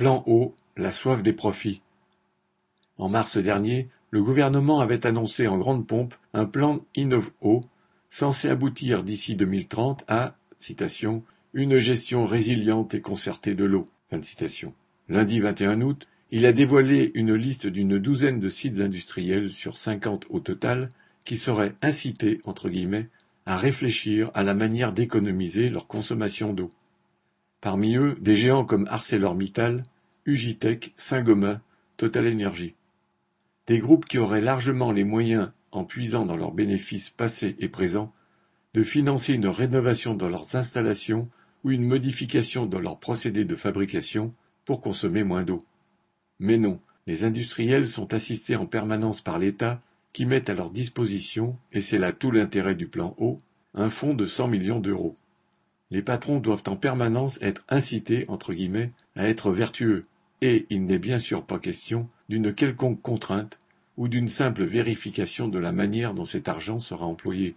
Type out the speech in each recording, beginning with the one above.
Plan Eau, la soif des profits. En mars dernier, le gouvernement avait annoncé en grande pompe un plan Innov-Eau censé aboutir d'ici 2030 à citation, une gestion résiliente et concertée de l'eau. Lundi 21 août, il a dévoilé une liste d'une douzaine de sites industriels sur 50 au total qui seraient incités entre guillemets à réfléchir à la manière d'économiser leur consommation d'eau. Parmi eux, des géants comme ArcelorMittal, Ugitech, Saint-Gobain, Total Energy. Des groupes qui auraient largement les moyens, en puisant dans leurs bénéfices passés et présents, de financer une rénovation de leurs installations ou une modification de leurs procédés de fabrication pour consommer moins d'eau. Mais non, les industriels sont assistés en permanence par l'État qui met à leur disposition, et c'est là tout l'intérêt du plan eau, un fonds de 100 millions d'euros. Les patrons doivent en permanence être incités entre guillemets à être vertueux, et il n'est bien sûr pas question d'une quelconque contrainte ou d'une simple vérification de la manière dont cet argent sera employé.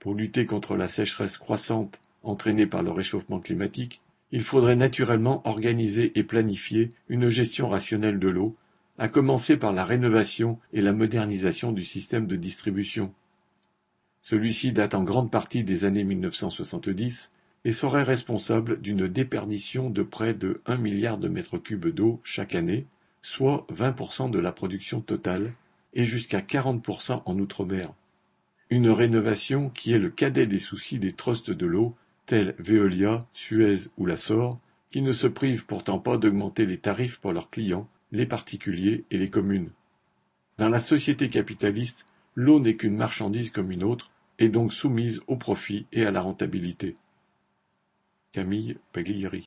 Pour lutter contre la sécheresse croissante entraînée par le réchauffement climatique, il faudrait naturellement organiser et planifier une gestion rationnelle de l'eau, à commencer par la rénovation et la modernisation du système de distribution. Celui-ci date en grande partie des années 1970 et serait responsable d'une déperdition de près de 1 milliard de mètres cubes d'eau chaque année, soit 20% de la production totale, et jusqu'à 40% en outre-mer. Une rénovation qui est le cadet des soucis des trusts de l'eau, tels Veolia, Suez ou la SOR, qui ne se privent pourtant pas d'augmenter les tarifs pour leurs clients, les particuliers et les communes. Dans la société capitaliste, l'eau n'est qu'une marchandise comme une autre, et donc soumise au profit et à la rentabilité. Camille Paglieri